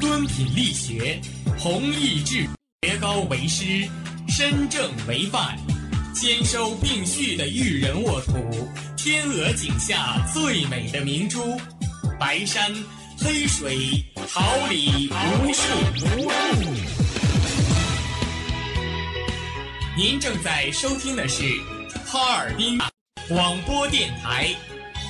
敦品力学，弘毅志学高为师，身正为范，兼收并蓄的育人沃土，天鹅颈下最美的明珠，白山黑水，桃李无数无数。您正在收听的是哈尔滨广播电台，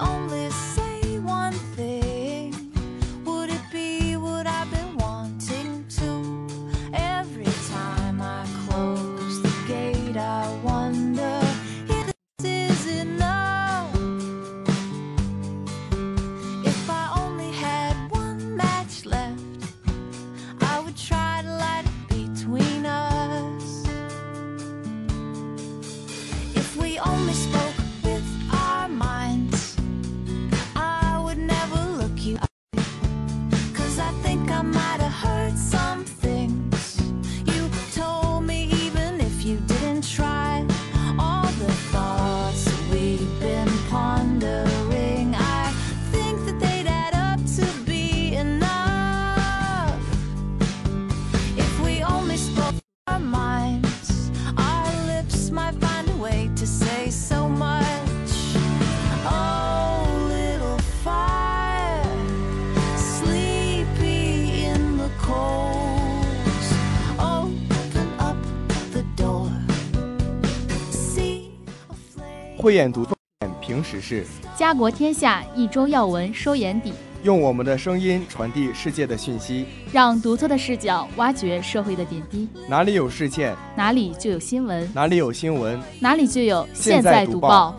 only 慧眼独眼，评时事，家国天下一周要闻收眼底，用我们的声音传递世界的讯息。让独特的视角挖掘社会的点滴。哪里有事件，哪里就有新闻，哪里有新闻，哪里就有现在读报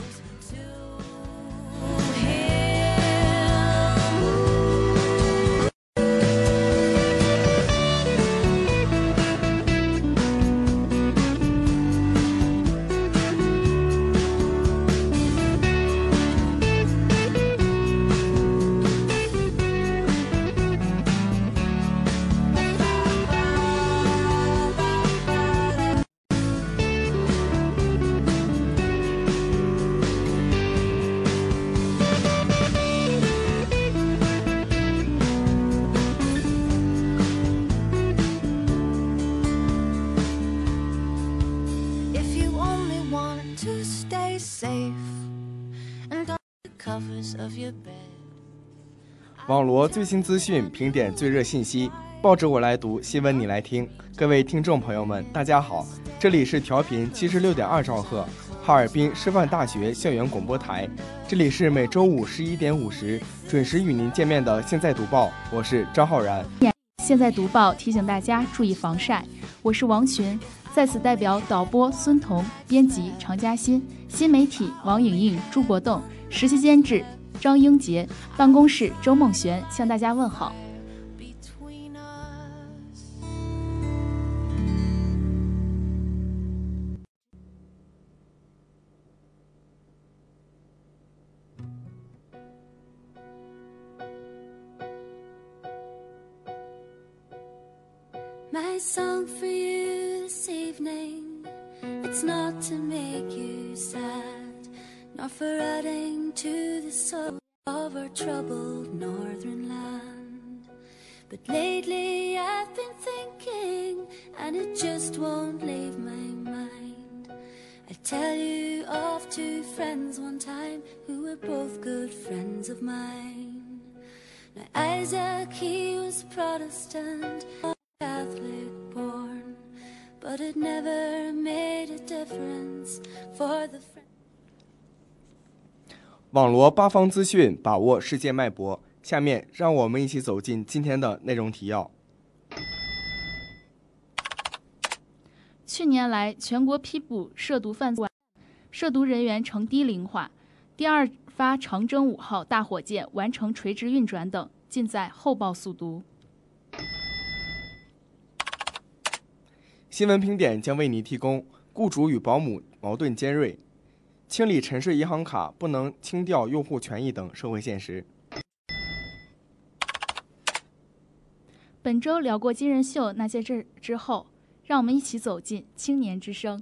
网罗最新资讯，评点最热信息。报纸我来读，新闻你来听。各位听众朋友们，大家好，这里是调频七十六点二兆赫，哈尔滨师范大学校园广播台。这里是每周五十一点五十准时与您见面的《现在读报》，我是张浩然。现在读报提醒大家注意防晒。我是王群，在此代表导播孙彤、编辑常嘉欣、新媒体王颖颖、朱国栋、实习监制张英杰、办公室周梦璇向大家问好。for adding to the soul of our troubled northern land. But lately I've been thinking, and it just won't leave my mind. I tell you of two friends one time who were both good friends of mine. Now Isaac, he was Protestant, Catholic born, but it never made a difference for the friend. 网罗八方资讯，把握世界脉搏。下面让我们一起走进今天的内容提要。去年来，全国批捕涉毒犯罪，涉毒人员呈低龄化。第二发长征五号大火箭完成垂直运转等，尽在后报速读。新闻评点将为你提供雇主与保姆矛盾尖锐、清理沉睡银行卡不能清掉用户权益等社会现实。本周聊过金人秀那些事之后，让我们一起走进青年之声。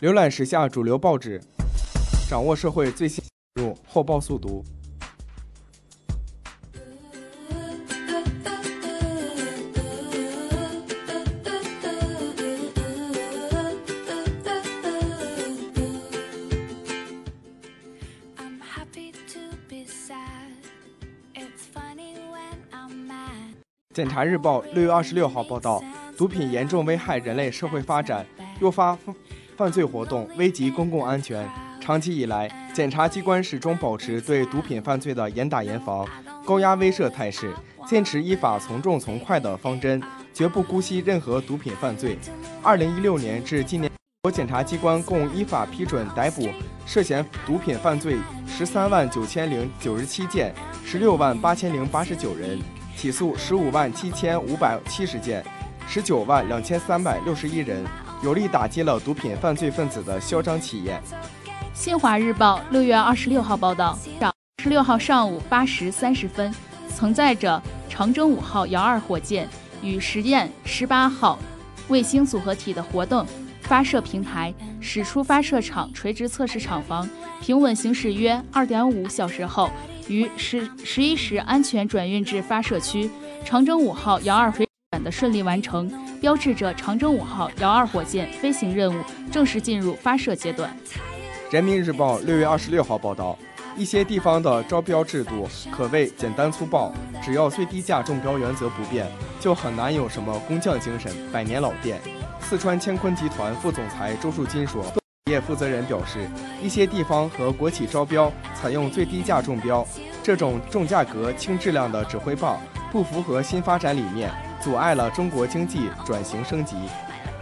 浏览时下主流报纸，掌握社会最新入后报速读。I'm happy to be sad. It's funny when I'm mad. 检察日报六月二十六号报道，毒品严重危害人类社会发展，诱发犯罪活动，危及公共安全。长期以来，检察机关始终保持对毒品犯罪的严打严防、高压威慑态势，坚持依法从重从快的方针，绝不姑息任何毒品犯罪。二零一六年至今年，国检察机关共依法批准逮捕涉嫌毒品犯罪十三万九千零九十七件，十六万八千零八十九人，起诉十五万七千五百七十件，十九万两千三百六十一人，有力打击了毒品犯罪分子的嚣张气焰。新华日报六月二十六号报道，十六号上午八时三十分，曾载着长征五号遥二火箭与实验十八号卫星组合体的活动发射平台驶出发射场垂直测试厂房，平稳行驶约二点五小时后，于十十一时安全转运至发射区。长征五号遥二飞的顺利完成，标志着长征五号遥二火箭飞行任务正式进入发射阶段。人民日报六月二十六号报道，一些地方的招标制度可谓简单粗暴，只要最低价中标原则不变，就很难有什么工匠精神、百年老店。四川乾坤集团副总裁周树金说，业负责人表示，一些地方和国企招标采用最低价中标，这种重价格轻质量的指挥棒不符合新发展理念，阻碍了中国经济转型升级。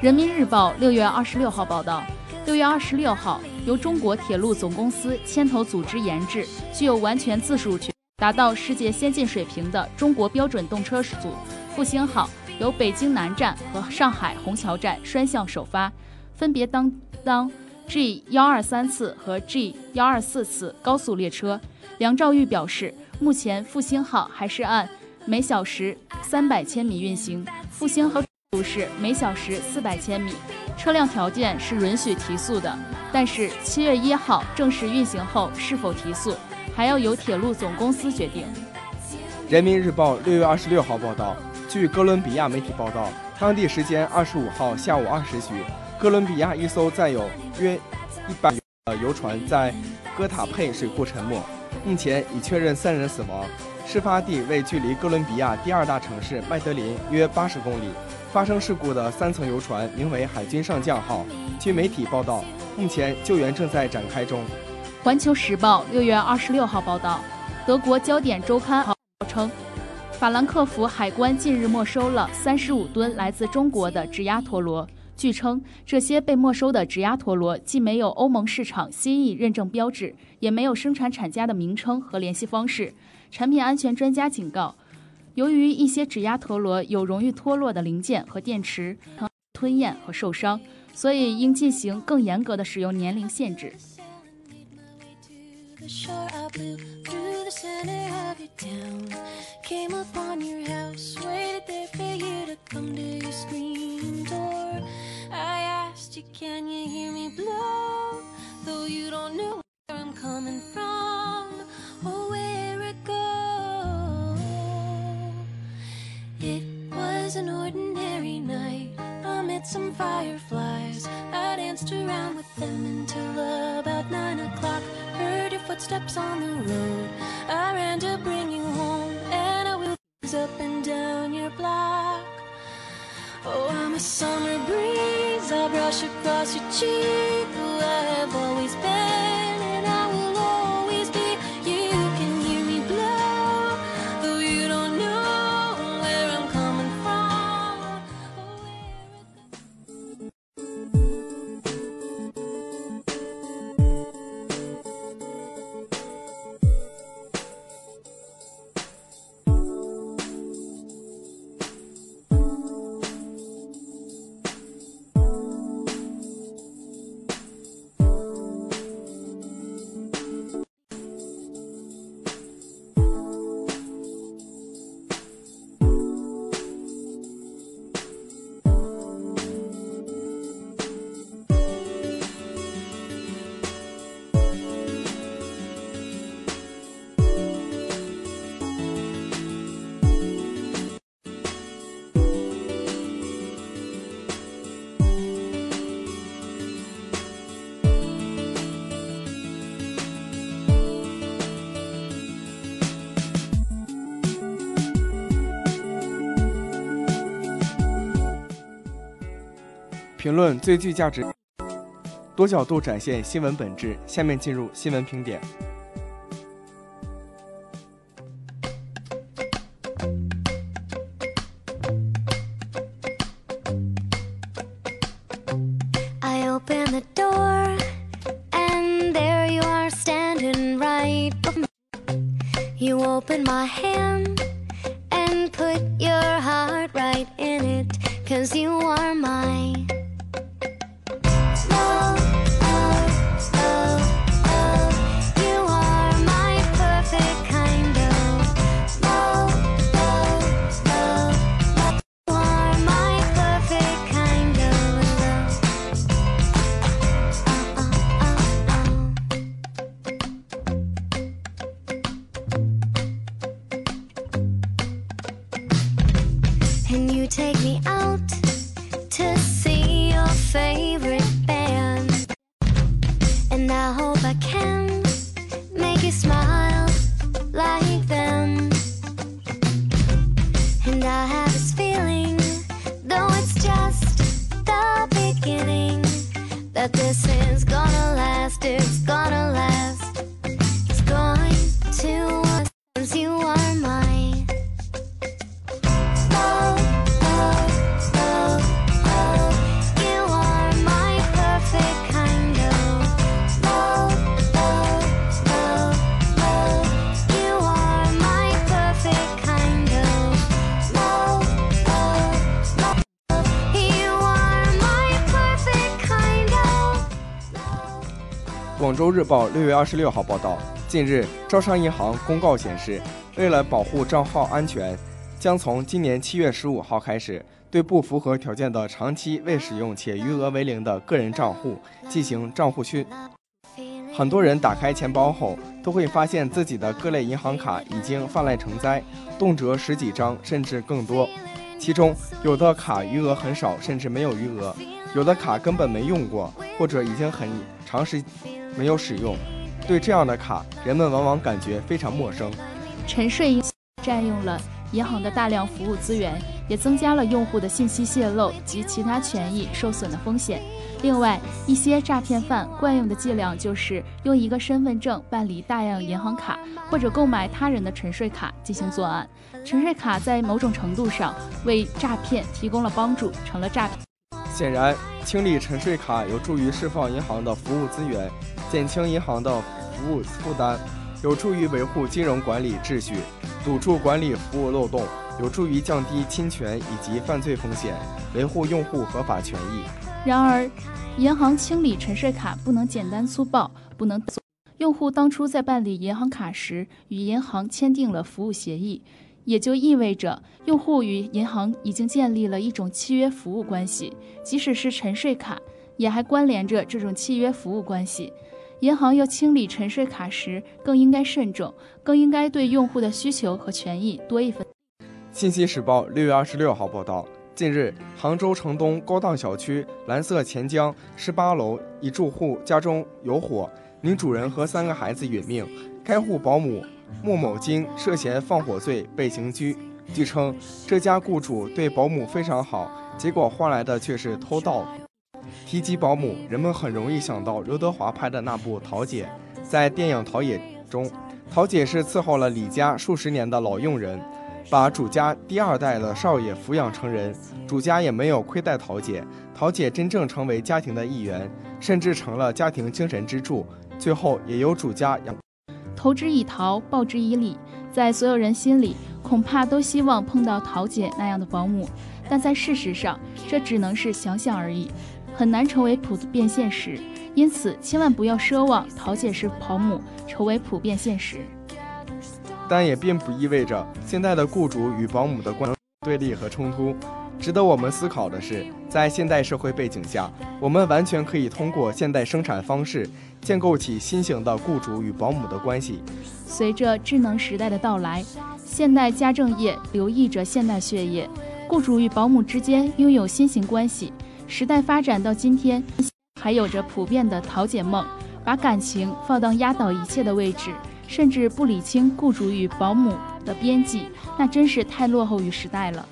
人民日报六月二十六号报道，六月二十六号，由中国铁路总公司牵头组织研制、具有完全自主权、达到世界先进水平的中国标准动车组“复兴号”，由北京南站和上海虹桥站双向首发，分别担当 G 幺二三次和 G 幺二四次高速列车。梁兆玉表示，目前复兴号还是按每小时三百千米运行，复兴号度是每小时四百千米，车辆条件是允许提速的。但是七月一号正式运行后是否提速，还要由铁路总公司决定。人民日报六月二十六号报道，据哥伦比亚媒体报道，当地时间二十五号下午二时许，哥伦比亚一艘载有约一百的游船在哥塔佩水库沉没，目前已确认三人死亡。事发地为距离哥伦比亚第二大城市麦德林约八十公里。发生事故的三层游船名为“海军上将号”。据媒体报道，目前救援正在展开中。环球时报六月二十六号报道，德国焦点周刊称，法兰克福海关近日没收了三十五吨来自中国的质押陀螺。据称，这些被没收的指压陀螺既没有欧盟市场新意认证标志，也没有生产厂家的名称和联系方式。产品安全专家警告，由于一些指压陀螺有容易脱落的零件和电池，吞咽和受伤，所以应进行更严格的使用年龄限制。I asked you, can you hear me blow? Though you don't know where I'm coming from or where it goes. It was an ordinary night. I met some fireflies. I danced around with them until about nine o'clock. Heard your footsteps on the road. I ran to bring you home, and I wheeled up and down your block. Oh, I'm a summer breeze. I brush across your cheek. Who I have always been, 评论最具价值，多角度展现新闻本质。下面进入新闻评点。You open my hand 州日报六月二十六号报道，近日，招商银行公告显示，为了保护账号安全，将从今年七月十五号开始，对不符合条件的长期未使用且余额为零的个人账户进行账户训。很多人打开钱包后，都会发现自己的各类银行卡已经泛滥成灾，动辄十几张甚至更多。其中有的卡余额很少，甚至没有余额；有的卡根本没用过，或者已经很长时没有使用。对这样的卡，人们往往感觉非常陌生。沉睡占用了银行的大量服务资源，也增加了用户的信息泄露及其他权益受损的风险。另外，一些诈骗犯惯用的伎俩就是用一个身份证办理大量银行卡，或者购买他人的沉睡卡进行作案。沉睡卡在某种程度上为诈骗提供了帮助，成了诈骗。显然，清理沉睡卡有助于释放银行的服务资源，减轻银行的服务负担，有助于维护金融管理秩序，堵住管理服务漏洞，有助于降低侵权以及犯罪风险，维护用户合法权益。然而，银行清理沉睡卡不能简单粗暴，不能。用户当初在办理银行卡时与银行签订了服务协议，也就意味着用户与银行已经建立了一种契约服务关系。即使是沉睡卡，也还关联着这种契约服务关系。银行要清理沉睡卡时，更应该慎重，更应该对用户的需求和权益多一分。信息时报六月二十六号报道。近日，杭州城东高档小区蓝色钱江十八楼一住户家中有火，女主人和三个孩子殒命。该户保姆穆某金涉嫌放火罪被刑拘。据称，这家雇主对保姆非常好，结果换来的却是偷盗。提及保姆，人们很容易想到刘德华拍的那部《桃姐》。在电影《桃姐》中，桃姐是伺候了李家数十年的老佣人。把主家第二代的少爷抚养成人，主家也没有亏待桃姐，桃姐真正成为家庭的一员，甚至成了家庭精神支柱。最后也由主家养。投之以桃，报之以李，在所有人心里，恐怕都希望碰到桃姐那样的保姆，但在事实上，这只能是想想而已，很难成为普遍现实。因此，千万不要奢望桃姐是保姆成为普遍现实。但也并不意味着现在的雇主与保姆的关对立和冲突。值得我们思考的是，在现代社会背景下，我们完全可以通过现代生产方式建构起新型的雇主与保姆的关系。随着智能时代的到来，现代家政业流溢着现代血液，雇主与保姆之间拥有新型关系。时代发展到今天，还有着普遍的“桃姐梦”，把感情放到压倒一切的位置。甚至不理清雇主与保姆的边际，那真是太落后于时代了。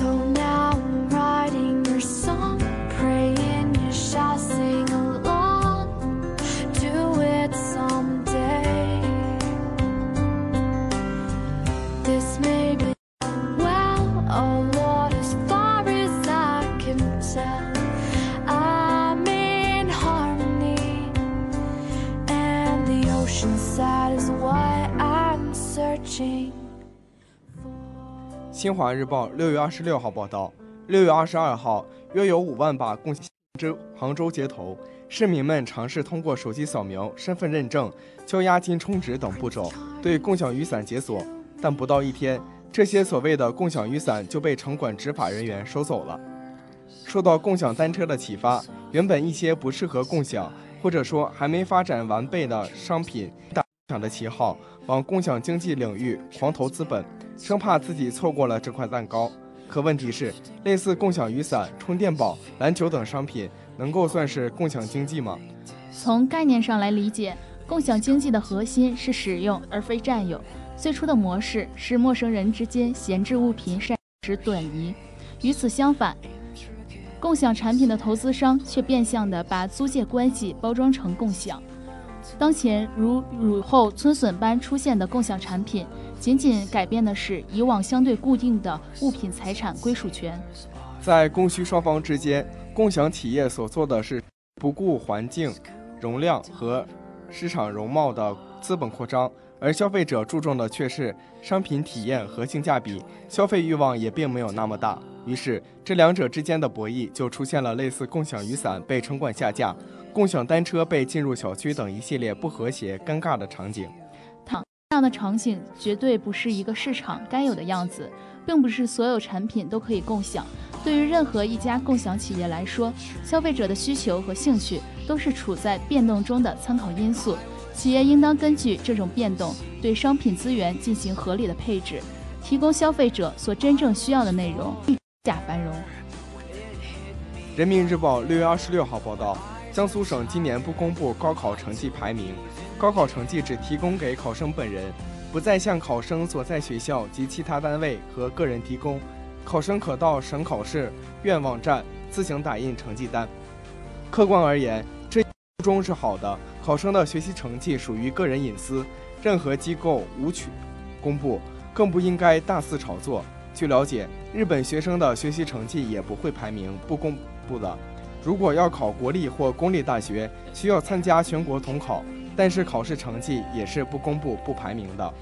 So now 新华日报六月二十六号报道，六月二十二号，约有五万把共享州杭州街头，市民们尝试通过手机扫描、身份认证、交押金充值等步骤，对共享雨伞解锁。但不到一天，这些所谓的共享雨伞就被城管执法人员收走了。受到共享单车的启发，原本一些不适合共享，或者说还没发展完备的商品，打共享的旗号，往共享经济领域狂投资本，生怕自己错过了这块蛋糕。可问题是，类似共享雨伞、充电宝、篮球等商品，能够算是共享经济吗？从概念上来理解，共享经济的核心是使用而非占有。最初的模式是陌生人之间闲置物品善时短移。与此相反，共享产品的投资商却变相的把租借关系包装成共享。当前如雨后春笋般出现的共享产品。仅仅改变的是以往相对固定的物品财产归属权，在供需双方之间，共享企业所做的是不顾环境、容量和市场容貌的资本扩张，而消费者注重的却是商品体验和性价比，消费欲望也并没有那么大。于是，这两者之间的博弈就出现了类似共享雨伞被城管下架、共享单车被进入小区等一系列不和谐、尴尬的场景。这样的场景绝对不是一个市场该有的样子，并不是所有产品都可以共享。对于任何一家共享企业来说，消费者的需求和兴趣都是处在变动中的参考因素。企业应当根据这种变动，对商品资源进行合理的配置，提供消费者所真正需要的内容，假繁荣。人民日报六月二十六号报道，江苏省今年不公布高考成绩排名。高考成绩只提供给考生本人，不再向考生所在学校及其他单位和个人提供。考生可到省考试院网站自行打印成绩单。客观而言，这初衷是好的。考生的学习成绩属于个人隐私，任何机构无取公布，更不应该大肆炒作。据了解，日本学生的学习成绩也不会排名不公布的。如果要考国立或公立大学，需要参加全国统考。但是考试成绩也是不公布、不排名的。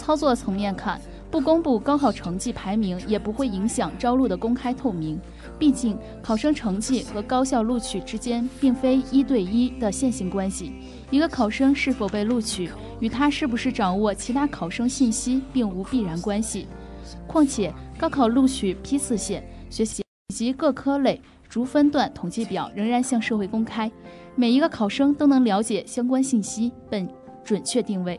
操作层面看，不公布高考成绩排名也不会影响招录的公开透明。毕竟，考生成绩和高校录取之间并非一对一的线性关系。一个考生是否被录取，与他是不是掌握其他考生信息并无必然关系。况且，高考录取批次线、学习及各科类逐分段统计表仍然向社会公开。每一个考生都能了解相关信息，本准确定位。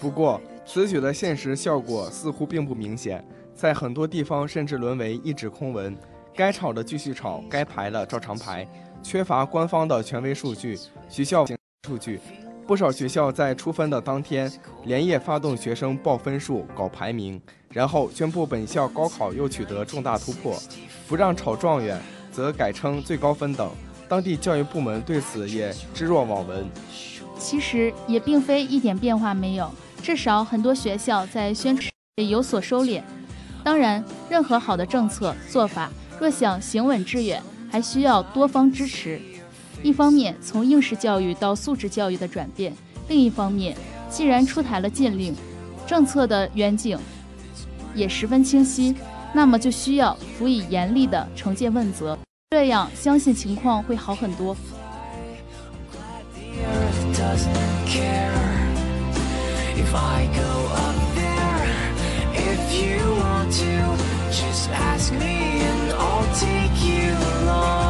不过，此举的现实效果似乎并不明显，在很多地方甚至沦为一纸空文，该炒的继续炒，该排的照常排，缺乏官方的权威数据、学校数据。不少学校在出分的当天连夜发动学生报分数、搞排名，然后宣布本校高考又取得重大突破，不让炒状元，则改称最高分等。当地教育部门对此也置若罔闻。其实也并非一点变化没有，至少很多学校在宣传有所收敛。当然，任何好的政策做法，若想行稳致远，还需要多方支持。一方面，从应试教育到素质教育的转变；另一方面，既然出台了禁令，政策的远景也十分清晰，那么就需要辅以严厉的惩戒问责，这样相信情况会好很多。Just ask me and I'll take you along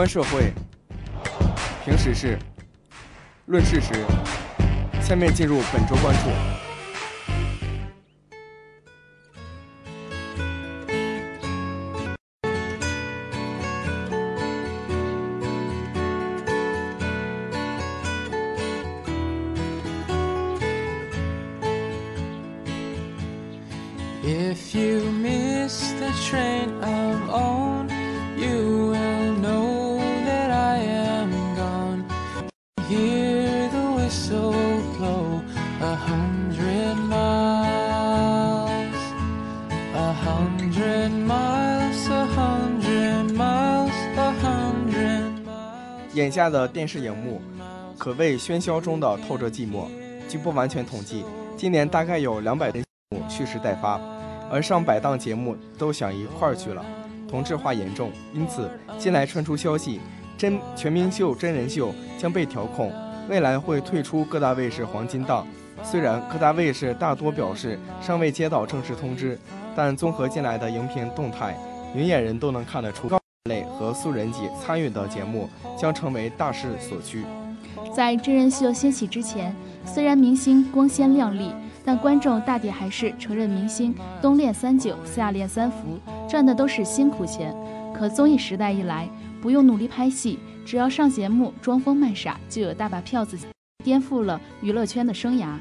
观社会，评时事，论事实。下面进入本周关注。下的电视荧幕可谓喧嚣中的透着寂寞。据不完全统计，今年大概有两百节目蓄势待发，而上百档节目都想一块儿去了，同质化严重。因此，近来传出消息，真全民秀真人秀将被调控，未来会退出各大卫视黄金档。虽然各大卫视大多表示尚未接到正式通知，但综合近来的荧屏动态，明眼人都能看得出，和素人姐参与的节目将成为大势所趋。在真人秀兴起之前，虽然明星光鲜亮丽，但观众大抵还是承认明星冬练三九，夏练三伏，赚的都是辛苦钱。可综艺时代一来，不用努力拍戏，只要上节目装疯卖傻，就有大把票子，颠覆了娱乐圈的生涯。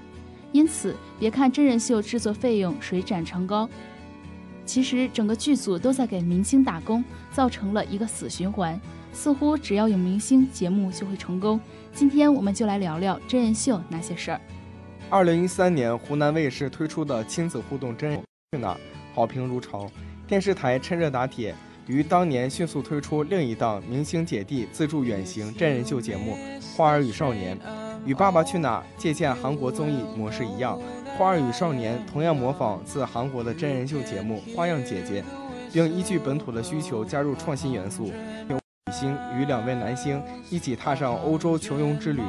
因此，别看真人秀制作费用水涨船高，其实整个剧组都在给明星打工，造成了一个死循环。似乎只要有明星，节目就会成功。今天我们就来聊聊真人秀那些事儿。二零一三年，湖南卫视推出的亲子互动真人去哪儿好评如潮，电视台趁热打铁，于当年迅速推出另一档明星姐弟自助远行真人秀节目《花儿与少年》。与《爸爸去哪儿》借鉴韩国综艺模式一样，《花儿与少年》同样模仿自韩国的真人秀节目《花样姐姐》，并依据本土的需求加入创新元素。女星与两位男星一起踏上欧洲求泳之旅，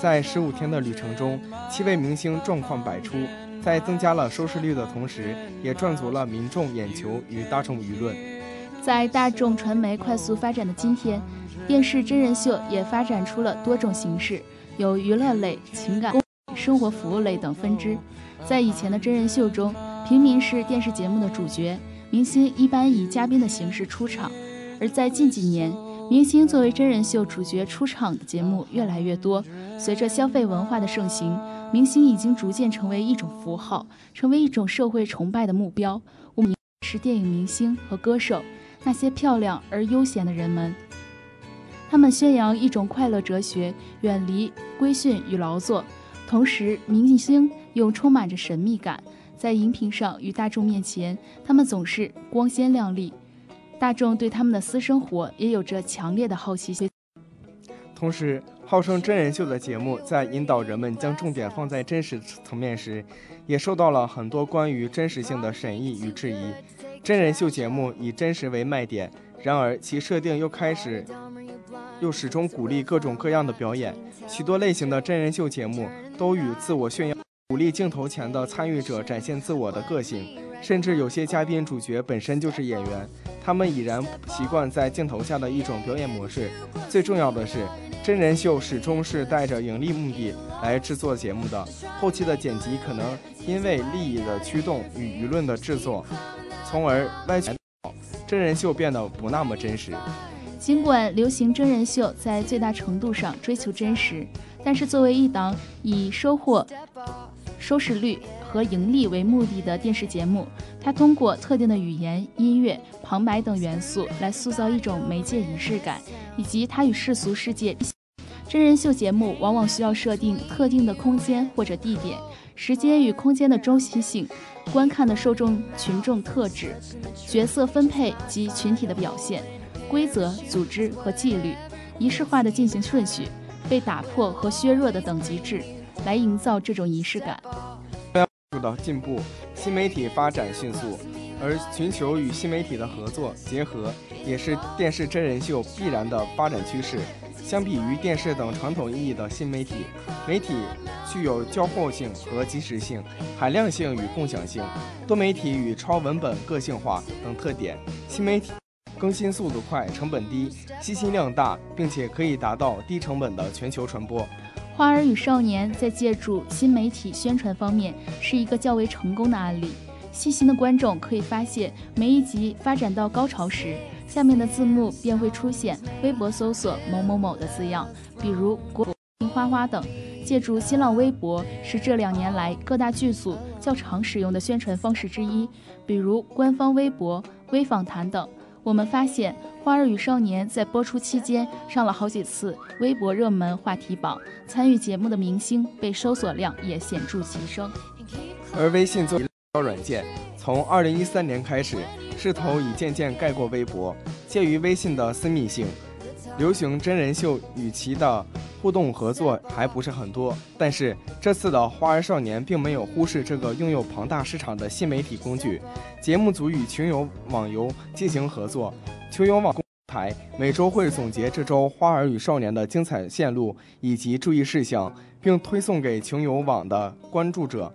在十五天的旅程中，七位明星状况百出，在增加了收视率的同时，也赚足了民众眼球与大众舆论。在大众传媒快速发展的今天，电视真人秀也发展出了多种形式，有娱乐类、情感、生活服务类等分支。在以前的真人秀中，平民是电视节目的主角，明星一般以嘉宾的形式出场；而在近几年，明星作为真人秀主角出场的节目越来越多。随着消费文化的盛行，明星已经逐渐成为一种符号，成为一种社会崇拜的目标。我们是电影明星和歌手，那些漂亮而悠闲的人们。他们宣扬一种快乐哲学，远离规训与劳作。同时，明星又充满着神秘感，在荧屏上与大众面前，他们总是光鲜亮丽。大众对他们的私生活也有着强烈的好奇心。同时，号称真人秀的节目在引导人们将重点放在真实层面时，也受到了很多关于真实性的审议与质疑。真人秀节目以真实为卖点，然而其设定又开始，又始终鼓励各种各样的表演。许多类型的真人秀节目都与自我炫耀，鼓励镜头前的参与者展现自我的个性，甚至有些嘉宾主角本身就是演员。他们已然习惯在镜头下的一种表演模式。最重要的是，真人秀始终是带着盈利目的来制作节目的，后期的剪辑可能因为利益的驱动与舆论的制作，从而歪曲，真人秀变得不那么真实。尽管流行真人秀在最大程度上追求真实，但是作为一档以收获收视率和盈利为目的的电视节目，它通过特定的语言、音乐、旁白等元素来塑造一种媒介仪式感，以及它与世俗世界。真人秀节目往往需要设定特定的空间或者地点、时间与空间的周期性、观看的受众群众特质、角色分配及群体的表现、规则、组织和纪律、仪式化的进行顺序、被打破和削弱的等级制，来营造这种仪式感。的进步，新媒体发展迅速，而寻求与新媒体的合作结合，也是电视真人秀必然的发展趋势。相比于电视等传统意义的新媒体，媒体具有交互性和即时性、海量性与共享性、多媒体与超文本个性化等特点。新媒体更新速度快、成本低、信息量大，并且可以达到低成本的全球传播。《花儿与少年》在借助新媒体宣传方面是一个较为成功的案例。细心的观众可以发现，每一集发展到高潮时，下面的字幕便会出现微博搜索某某某的字样，比如“国花花”等。借助新浪微博是这两年来各大剧组较常使用的宣传方式之一，比如官方微博、微访谈等。我们发现，《花儿与少年》在播出期间上了好几次微博热门话题榜，参与节目的明星被搜索量也显著提升。而微信作为软件，从二零一三年开始，势头已渐渐盖过微博。介于微信的私密性，流行真人秀与其的互动合作还不是很多。但是这次的《花儿少年》并没有忽视这个拥有庞大市场的新媒体工具。节目组与群友网游进行合作，群友网台每周会总结这周《花儿与少年》的精彩线路以及注意事项，并推送给群友网的关注者。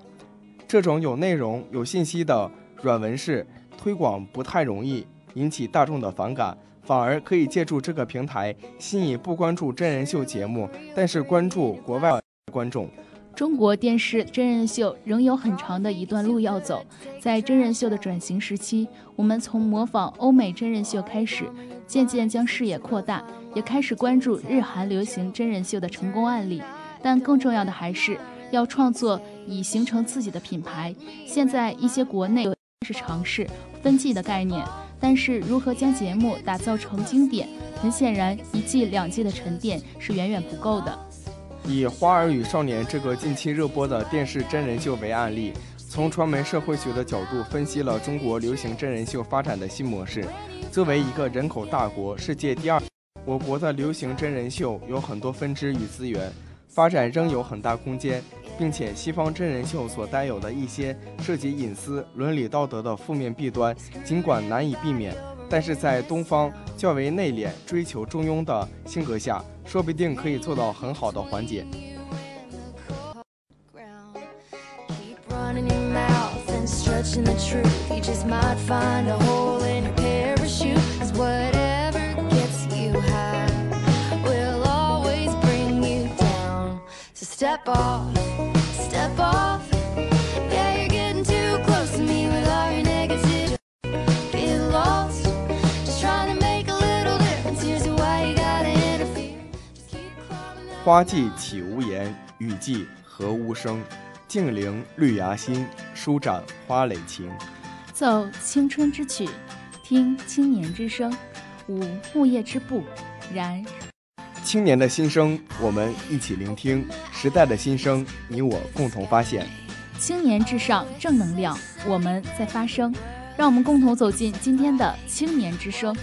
这种有内容、有信息的软文式推广不太容易引起大众的反感，反而可以借助这个平台吸引不关注真人秀节目，但是关注国外观众。中国电视真人秀仍有很长的一段路要走。在真人秀的转型时期，我们从模仿欧美真人秀开始，渐渐将视野扩大，也开始关注日韩流行真人秀的成功案例。但更重要的还是要创作，以形成自己的品牌。现在一些国内是尝试分季的概念，但是如何将节目打造成经典，很显然一季两季的沉淀是远远不够的。以《花儿与少年》这个近期热播的电视真人秀为案例，从传媒社会学的角度分析了中国流行真人秀发展的新模式。作为一个人口大国，世界第二，我国的流行真人秀有很多分支与资源，发展仍有很大空间，并且西方真人秀所带有的一些涉及隐私、伦理道德的负面弊端，尽管难以避免。但是在东方较为内敛、追求中庸的性格下，说不定可以做到很好的缓解。Keep running 花季岂无言，雨季何无声。静聆绿芽心，舒展花蕾情。奏青春之曲，听青年之声，舞木叶之步，燃青年的心声，我们一起聆听；时代的心声，你我共同发现。青年至上，正能量，我们在发声。让我们共同走进今天的青年之声。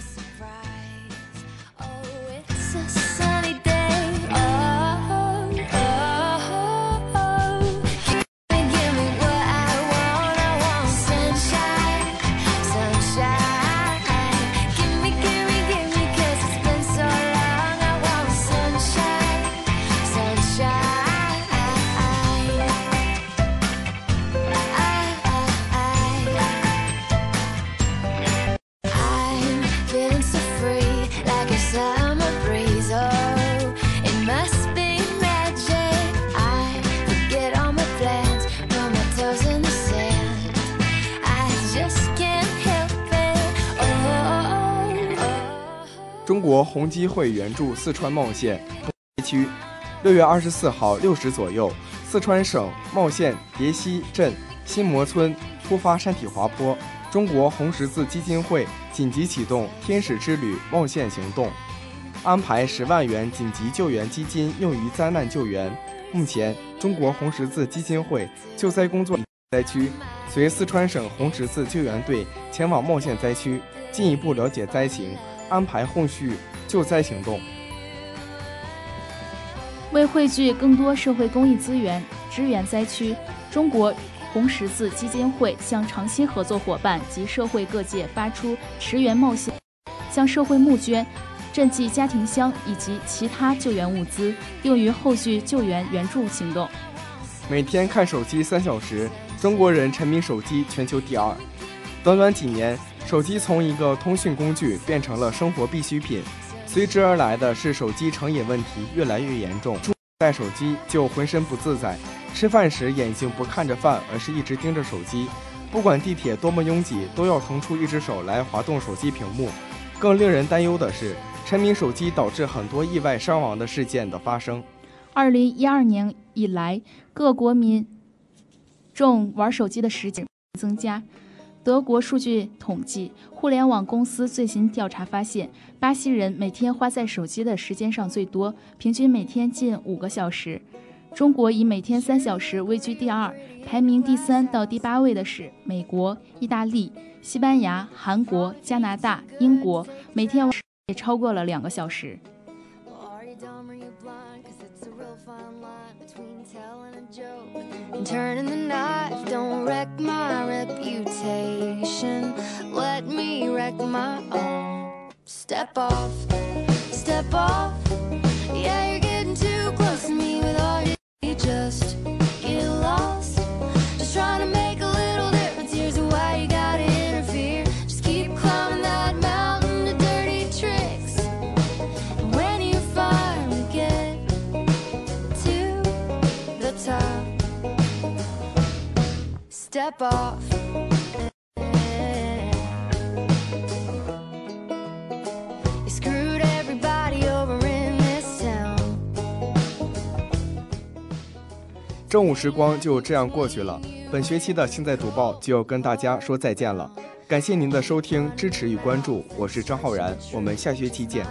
红基会援助四川茂县灾区，六月二十四号六时左右，四川省茂县叠溪镇新磨村突发山体滑坡，中国红十字基金会紧急启动“天使之旅”茂县行动，安排十万元紧急救援基金用于灾难救援。目前，中国红十字基金会救灾工作灾区，随四川省红十字救援队前往茂县灾区，进一步了解灾情，安排后续救灾行动。为汇聚更多社会公益资源支援灾区，中国红十字基金会向长期合作伙伴及社会各界发出驰援冒险，向社会募捐、赈济家庭箱以及其他救援物资，用于后续救援援助行动。每天看手机三小时，中国人沉迷手机全球第二。短短几年，手机从一个通讯工具变成了生活必需品，随之而来的是手机成瘾问题越来越严重。带手机就浑身不自在，吃饭时眼睛不看着饭，而是一直盯着手机。不管地铁多么拥挤，都要腾出一只手来滑动手机屏幕。更令人担忧的是，沉迷手机导致很多意外伤亡的事件的发生。二零一二年以来，各国民众玩手机的时间增加。德国数据统计，互联网公司最新调查发现，巴西人每天花在手机的时间上最多，平均每天近五个小时。中国以每天三小时位居第二，排名第三到第八位的是美国、意大利、西班牙、韩国、加拿大、英国，每天也超过了两个小时。Fine line between telling a joke and turning the knife. Don't wreck my reputation. Let me wreck my own. Step off, step off. Yeah, you're getting too close to me with all your. Just 正午时光就这样过去了，本学期的《现在读报》就要跟大家说再见了。感谢您的收听、支持与关注，我是张浩然，我们下学期见。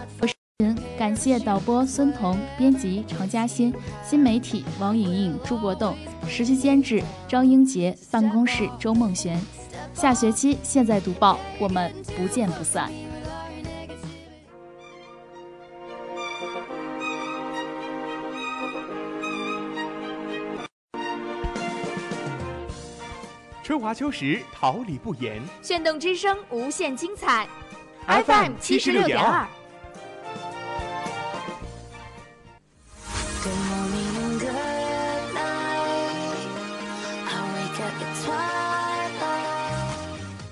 感谢导播孙彤，编辑常嘉欣，新媒体王莹莹、朱国栋，实习监制张英杰，办公室周梦璇。下学期《现在读报》，我们不见不散。春华秋实，桃李不言。炫动之声，无限精彩。FM 七十六点二。